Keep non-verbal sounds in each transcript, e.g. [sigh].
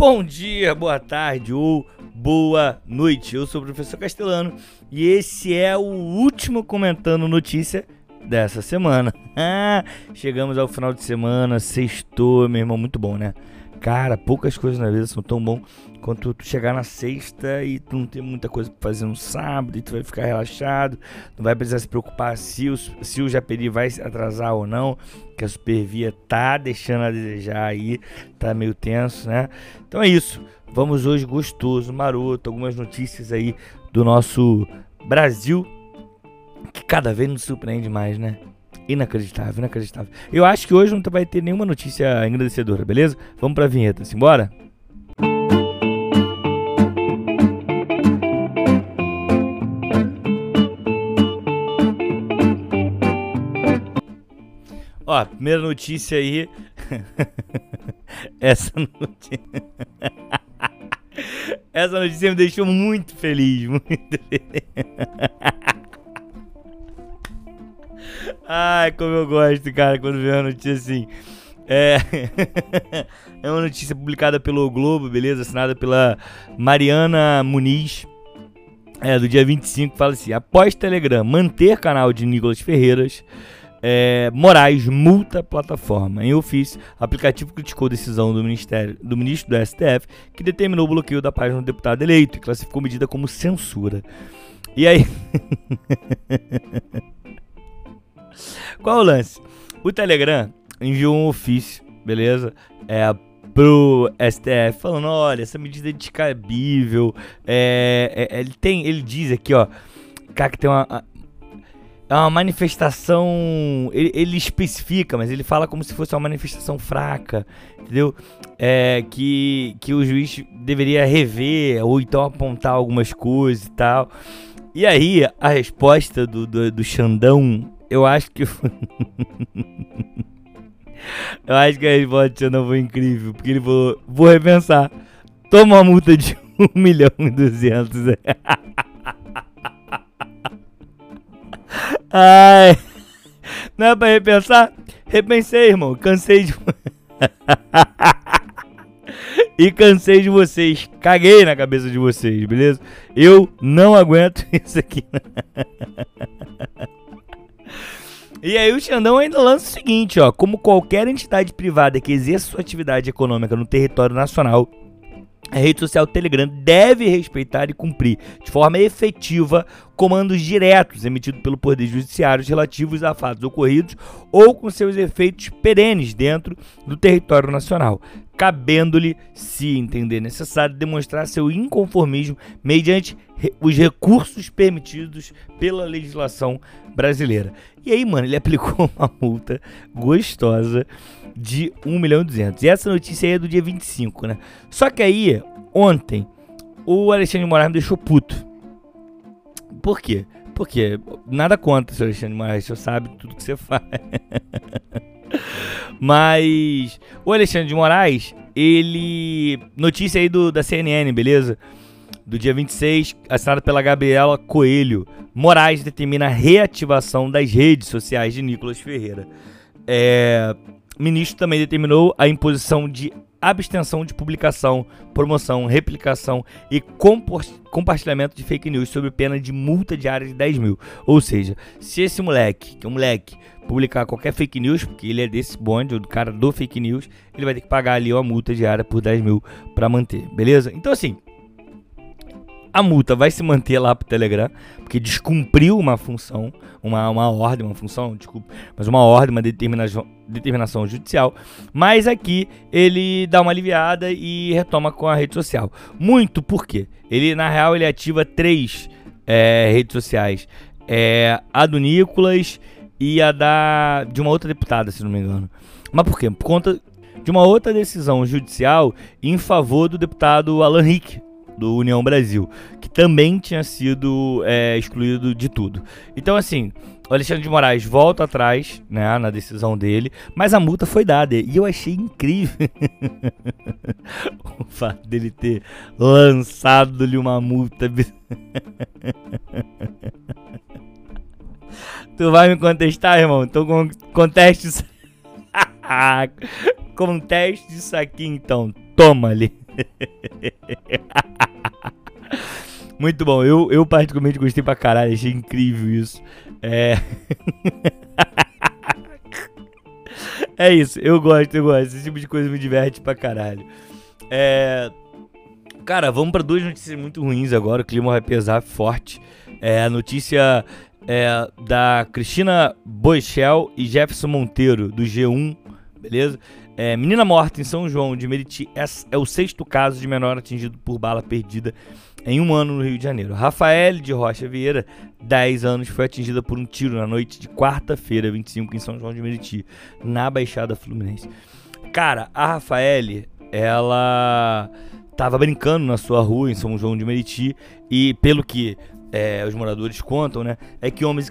Bom dia, boa tarde ou boa noite. Eu sou o professor Castelano e esse é o último comentando notícia dessa semana. [laughs] Chegamos ao final de semana, sextou, meu irmão, muito bom, né? Cara, poucas coisas na vida são tão bom quanto tu chegar na sexta e tu não ter muita coisa pra fazer no sábado e tu vai ficar relaxado, não vai precisar se preocupar se o, se o Japeri vai se atrasar ou não, que a Supervia tá deixando a desejar aí, tá meio tenso, né? Então é isso, vamos hoje gostoso, maroto, algumas notícias aí do nosso Brasil, que cada vez nos surpreende mais, né? Inacreditável, inacreditável. Eu acho que hoje não vai ter nenhuma notícia engrandecedora, beleza? Vamos pra vinheta, simbora? Ó, primeira notícia aí. [laughs] Essa notícia. [laughs] Essa notícia me deixou muito feliz, muito feliz. [laughs] Ai, como eu gosto, cara, quando vem uma notícia assim. É... [laughs] é uma notícia publicada pelo Globo, beleza? Assinada pela Mariana Muniz. É, do dia 25, fala assim: após Telegram manter canal de Nicolas Ferreiras, é, Moraes multa plataforma. Em ofício, aplicativo criticou decisão do, ministério, do ministro do STF que determinou o bloqueio da página do deputado eleito e classificou medida como censura. E aí. [laughs] Qual o lance? O Telegram enviou um ofício, beleza? É, pro STF falando, olha, essa medida é descabível. É, é, ele tem, ele diz aqui, ó, cara que tem uma é uma manifestação. Ele, ele, especifica, mas ele fala como se fosse uma manifestação fraca, entendeu? É, que, que o juiz deveria rever ou então apontar algumas coisas e tal. E aí, a resposta do, do, do Xandão eu acho que. [laughs] eu acho que a resposta não foi incrível. Porque ele falou: vou repensar. Toma uma multa de 1 [laughs] milhão e 200. [laughs] Ai. Não é pra repensar? Repensei, irmão. Cansei de. e cansei de vocês. Caguei na cabeça de vocês, beleza? Eu não aguento isso aqui. E aí o Xandão ainda lança o seguinte, ó, como qualquer entidade privada que exerça sua atividade econômica no território nacional, a rede social Telegram deve respeitar e cumprir de forma efetiva comandos diretos emitidos pelo Poder Judiciário relativos a fatos ocorridos ou com seus efeitos perenes dentro do território nacional, cabendo-lhe, se entender necessário, demonstrar seu inconformismo mediante os recursos permitidos pela legislação brasileira. E aí, mano, ele [laughs] aplicou uma multa gostosa de 1 milhão e 200. E essa notícia aí é do dia 25, né? Só que aí, ontem, o Alexandre Moraes me deixou puto. Por quê? Porque nada contra, seu Alexandre Moraes, você sabe tudo que você [laughs] faz. Mas o Alexandre de Moraes, ele. Notícia aí do, da CNN, beleza? Do dia 26, assinada pela Gabriela Coelho. Moraes determina a reativação das redes sociais de Nicolas Ferreira. É, ministro também determinou a imposição de abstenção de publicação, promoção, replicação e compartilhamento de fake news sob pena de multa diária de 10 mil. Ou seja, se esse moleque, que é um moleque, publicar qualquer fake news, porque ele é desse bonde, o cara do fake news, ele vai ter que pagar ali uma multa diária por 10 mil para manter, beleza? Então assim, a multa vai se manter lá pro Telegram, porque descumpriu uma função, uma, uma ordem, uma função, desculpa, mas uma ordem, uma determinação, determinação judicial. Mas aqui ele dá uma aliviada e retoma com a rede social. Muito porque ele, na real, ele ativa três é, redes sociais. É, a do Nicolas e a da de uma outra deputada, se não me engano. Mas por quê? Por conta de uma outra decisão judicial em favor do deputado Alan Rick, do União Brasil, que também tinha sido é, excluído de tudo. Então, assim, o Alexandre de Moraes volta atrás, né, na decisão dele, mas a multa foi dada. E eu achei incrível [laughs] o fato dele ter lançado-lhe uma multa. [laughs] tu vai me contestar, irmão? Então conteste isso. [laughs] conteste isso aqui, então. Toma ali. Muito bom, eu, eu particularmente gostei pra caralho, achei incrível isso. É. [laughs] é isso, eu gosto, eu gosto. Esse tipo de coisa me diverte pra caralho. É. Cara, vamos para duas notícias muito ruins agora. O clima vai pesar forte. É a notícia é, da Cristina Boichel e Jefferson Monteiro, do G1, beleza? É, menina morta em São João de Meriti é, é, o sexto caso de menor atingido por bala perdida em um ano no Rio de Janeiro. Rafael de Rocha Vieira, 10 anos, foi atingida por um tiro na noite de quarta-feira, 25, em São João de Meriti, na Baixada Fluminense. Cara, a Rafael, ela tava brincando na sua rua em São João de Meriti e pelo que é, os moradores contam, né, é que homens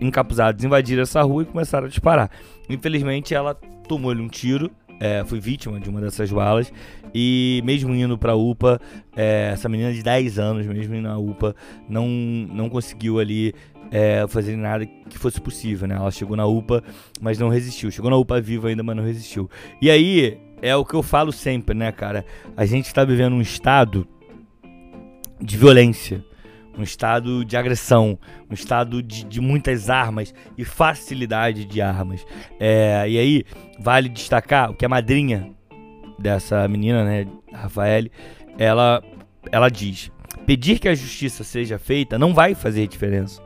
encapuzados invadiram essa rua e começaram a disparar. Infelizmente, ela tomou-lhe um tiro, é, foi vítima de uma dessas balas e mesmo indo para a UPA, é, essa menina de 10 anos, mesmo indo na UPA, não, não conseguiu ali é, fazer nada que fosse possível, né? Ela chegou na UPA, mas não resistiu. Chegou na UPA viva ainda, mas não resistiu. E aí, é o que eu falo sempre, né, cara? A gente está vivendo um estado de violência um estado de agressão, um estado de, de muitas armas e facilidade de armas. É, e aí, vale destacar o que a madrinha dessa menina, né, Rafael, ela, ela diz: pedir que a justiça seja feita não vai fazer diferença.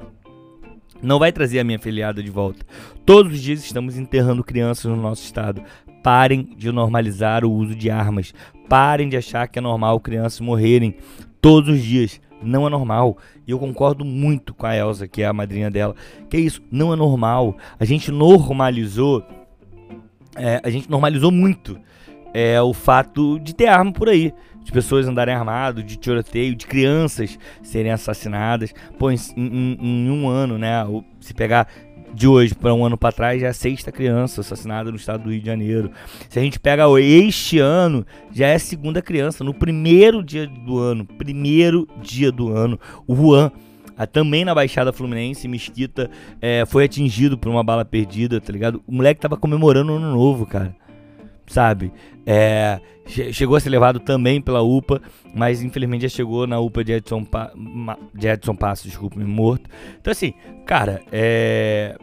Não vai trazer a minha filiada de volta. Todos os dias estamos enterrando crianças no nosso estado. Parem de normalizar o uso de armas. Parem de achar que é normal crianças morrerem todos os dias não é normal. E eu concordo muito com a Elsa, que é a madrinha dela. Que é isso, não é normal. A gente normalizou, é, a gente normalizou muito é, o fato de ter arma por aí. De pessoas andarem armadas, de tiroteio, de crianças serem assassinadas. Pô, em, em, em um ano, né? Se pegar de hoje para um ano para trás já é a sexta criança assassinada no estado do Rio de Janeiro. Se a gente pega este ano, já é a segunda criança no primeiro dia do ano, primeiro dia do ano, o Juan também na Baixada Fluminense, Mesquita, é, foi atingido por uma bala perdida, tá ligado? O moleque tava comemorando o ano novo, cara. Sabe? É, chegou a ser levado também pela UPA, mas infelizmente já chegou na UPA de Edson, pa de Edson Passos, desculpa, morto. Então, assim, cara, é.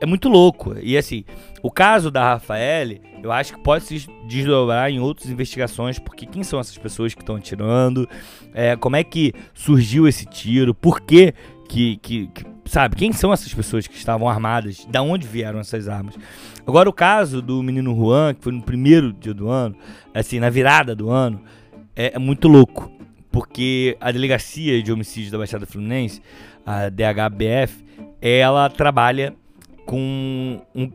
É muito louco. E assim, o caso da Rafael, eu acho que pode se desdobrar em outras investigações, porque quem são essas pessoas que estão atirando? É, como é que surgiu esse tiro? Por que que, que, que, sabe, quem são essas pessoas que estavam armadas? Da onde vieram essas armas? Agora, o caso do menino Juan, que foi no primeiro dia do ano, assim, na virada do ano, é, é muito louco. Porque a delegacia de homicídios da Baixada Fluminense, a DHBF, ela trabalha com um.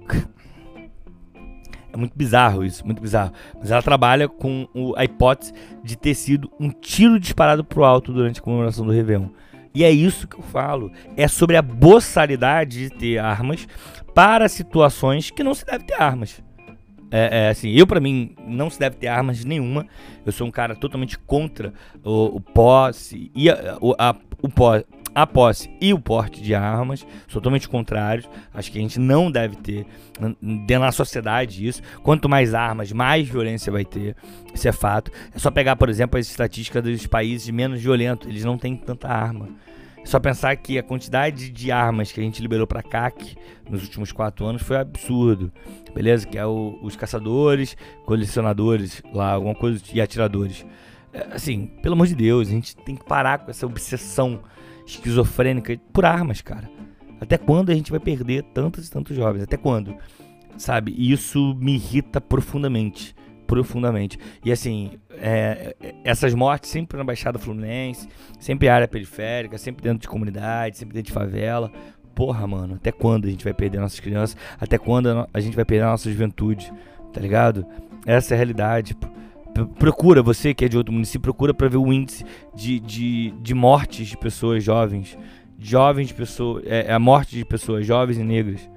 É muito bizarro isso, muito bizarro. Mas ela trabalha com a hipótese de ter sido um tiro disparado pro alto durante a comemoração do Réveillon. E é isso que eu falo. É sobre a boçalidade de ter armas para situações que não se deve ter armas. É, é, assim, eu para mim não se deve ter armas nenhuma. Eu sou um cara totalmente contra o, o posse e a, o, a, o a posse e o porte de armas. Sou totalmente contrário. Acho que a gente não deve ter dentro da sociedade isso. Quanto mais armas, mais violência vai ter. Isso é fato. É só pegar, por exemplo, as estatísticas dos países menos violentos. Eles não têm tanta arma. Só pensar que a quantidade de armas que a gente liberou para CAC nos últimos quatro anos foi absurdo, beleza? Que é o, os caçadores, colecionadores lá, alguma coisa e atiradores. É, assim, pelo amor de Deus, a gente tem que parar com essa obsessão esquizofrênica por armas, cara. Até quando a gente vai perder tantos e tantos jovens? Até quando? Sabe? E isso me irrita profundamente profundamente. E assim, é, essas mortes sempre na Baixada Fluminense, sempre área periférica, sempre dentro de comunidade, sempre dentro de favela. Porra, mano, até quando a gente vai perder nossas crianças? Até quando a gente vai perder a nossa juventude? Tá ligado? Essa é a realidade. Procura, você que é de outro município, procura para ver o índice de, de, de mortes de pessoas jovens. Jovens pessoas. É, é a morte de pessoas jovens e negras.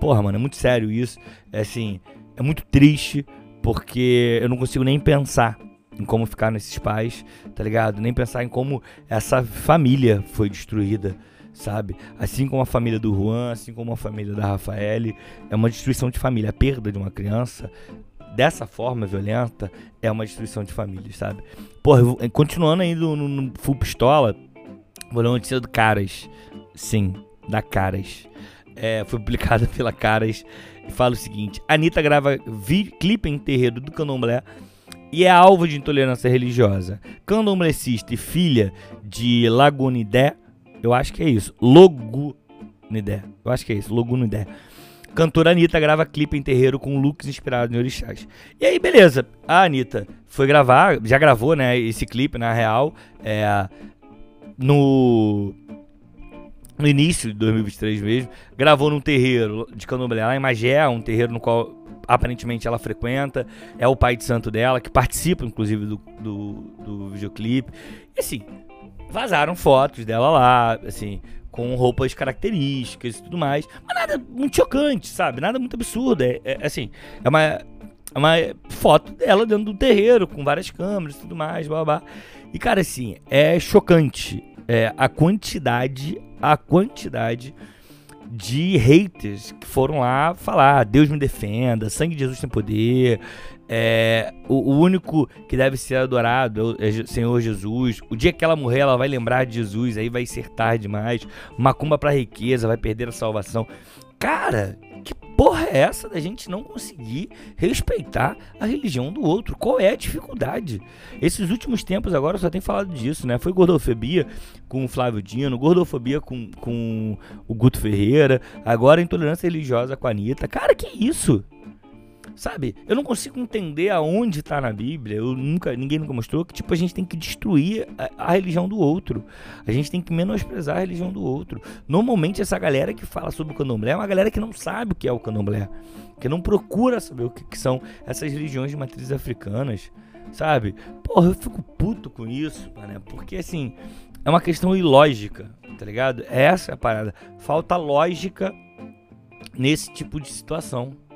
Porra, mano, é muito sério isso. É assim, é muito triste porque eu não consigo nem pensar em como ficar nesses pais, tá ligado? Nem pensar em como essa família foi destruída, sabe? Assim como a família do Juan, assim como a família da Rafael, é uma destruição de família. A perda de uma criança dessa forma violenta é uma destruição de famílias, sabe? Porra, vou, continuando ainda no, no Full Pistola, vou ler uma notícia do Caras. Sim, da Caras. É, [laughs] foi publicada pela Caras e fala o seguinte: Anitta grava clipe em terreiro do candomblé e é alvo de intolerância religiosa. Candomblessista e filha de Lagunidé, eu acho que é isso, Logunidé, eu acho que é isso, Logunidé. Cantora Anitta grava clipe em terreiro com looks inspirados em orixás. E aí, beleza, a Anitta foi gravar, já gravou, né, esse clipe, na real, é, no no início de 2023 mesmo, gravou num terreiro de candomblé lá em Magé, um terreiro no qual aparentemente ela frequenta, é o pai de santo dela, que participa inclusive do, do, do videoclipe. E assim, vazaram fotos dela lá, assim, com roupas características e tudo mais. Mas nada muito chocante, sabe? Nada muito absurdo. É, é assim, é uma, é uma foto dela dentro do terreiro, com várias câmeras e tudo mais, blá blá. E cara, assim, é chocante é, a quantidade, a quantidade de haters que foram lá falar: Deus me defenda, sangue de Jesus tem poder, é, o, o, único que deve ser adorado é o Senhor Jesus. O dia que ela morrer, ela vai lembrar de Jesus, aí vai ser tarde demais. Macumba pra riqueza, vai perder a salvação. Cara, que porra é essa da gente não conseguir respeitar a religião do outro? Qual é a dificuldade? Esses últimos tempos agora só tem falado disso, né? Foi gordofobia com o Flávio Dino, gordofobia com, com o Guto Ferreira, agora intolerância religiosa com a Anitta. Cara, que isso? Sabe? Eu não consigo entender aonde está na Bíblia. Eu nunca, ninguém nunca mostrou que tipo a gente tem que destruir a, a, religião do outro. A gente tem que menosprezar a religião do outro. Normalmente essa galera que fala sobre o Candomblé é uma galera que não sabe o que é o Candomblé, que não procura saber o que, que são essas religiões de matrizes africanas, sabe? Porra, eu fico puto com isso, né? Porque assim, é uma questão ilógica, tá ligado? Essa é a parada. Falta lógica nesse tipo de situação.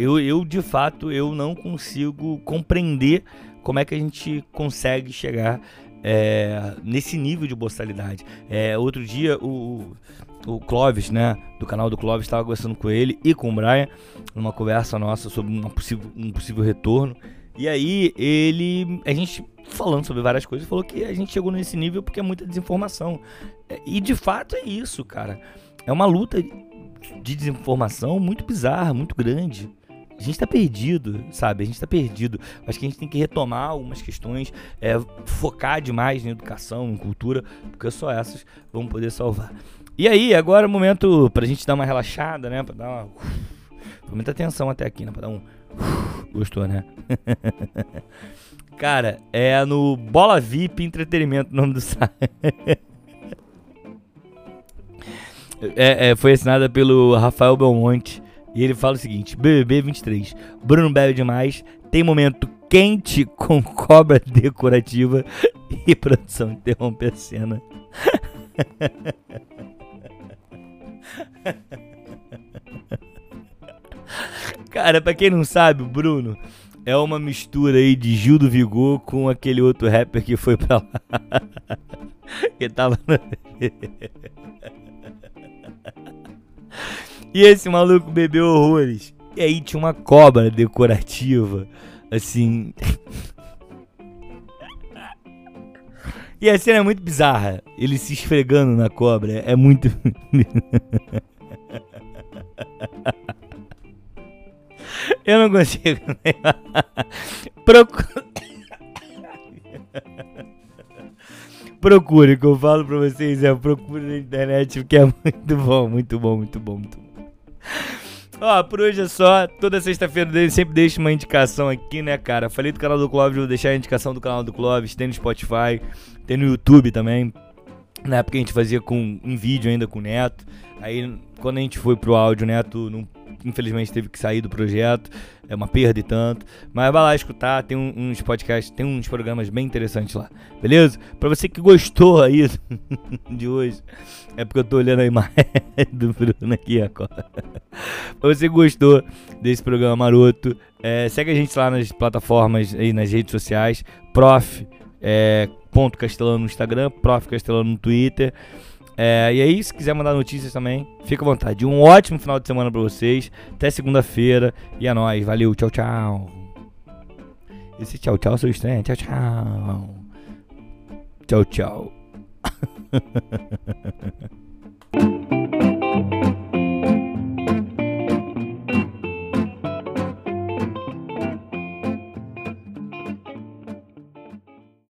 Eu, eu, de fato, eu não consigo compreender como é que a gente consegue chegar é, nesse nível de boçalidade. É, outro dia, o, o Clóvis, né, do canal do Clóvis, estava conversando com ele e com o Brian, numa conversa nossa sobre uma possível, um possível retorno. E aí, ele, a gente falando sobre várias coisas, falou que a gente chegou nesse nível porque é muita desinformação. E de fato é isso, cara. É uma luta de desinformação muito bizarra, muito grande a gente tá perdido, sabe? A gente tá perdido. Acho que a gente tem que retomar algumas questões, é, focar demais em educação, em cultura, porque só essas vão poder salvar. E aí, agora é o momento pra gente dar uma relaxada, né? Pra dar uma. Foi muita atenção até aqui, né? Pra dar um. Gostou, né? [laughs] Cara, é no Bola VIP Entretenimento o nome do site. [laughs] é, é, foi assinada pelo Rafael Belmonte. E ele fala o seguinte: BBB 23. Bruno bebe demais. Tem momento quente [laughs] com cobra decorativa. [laughs] E produção interrompe a cena. [laughs] Cara, pra quem não sabe, o Bruno é uma mistura aí de Gil do Vigor com aquele outro rapper que foi pra lá. que tava. No... E esse maluco bebeu horrores. E aí tinha uma cobra decorativa, assim. e a cena é muito bizarra. Ele se esfregando na cobra. É muito. [laughs] Eu não consigo. [laughs] Procura. Procure, o que eu falo pra vocês é procure na internet, porque é muito bom, muito bom, muito bom, muito bom. [laughs] Ó, por hoje é só. Toda sexta-feira eu sempre deixo uma indicação aqui, né, cara? Falei do canal do Clóvis, vou deixar a indicação do canal do Clóvis. Tem no Spotify, tem no YouTube também. Na época a gente fazia com em vídeo ainda com o Neto. Aí quando a gente foi pro áudio, o Neto não infelizmente teve que sair do projeto, é uma perda e tanto. Mas vai lá escutar, tem uns podcasts, tem uns programas bem interessantes lá, beleza? Pra você que gostou aí [laughs] de hoje, é porque eu tô olhando a imagem [laughs] do Bruno aqui agora. pra você que gostou desse programa maroto, é, segue a gente lá nas plataformas aí, nas redes sociais, prof. É, ponto Castelano no Instagram, prof. Castelano no Twitter. É, e aí, se quiser mandar notícias também, fica à vontade. Um ótimo final de semana pra vocês. Até segunda-feira. E é nóis. Valeu. Tchau, tchau. Esse tchau, tchau, seu estranho. Tchau, tchau. Tchau, tchau. [laughs]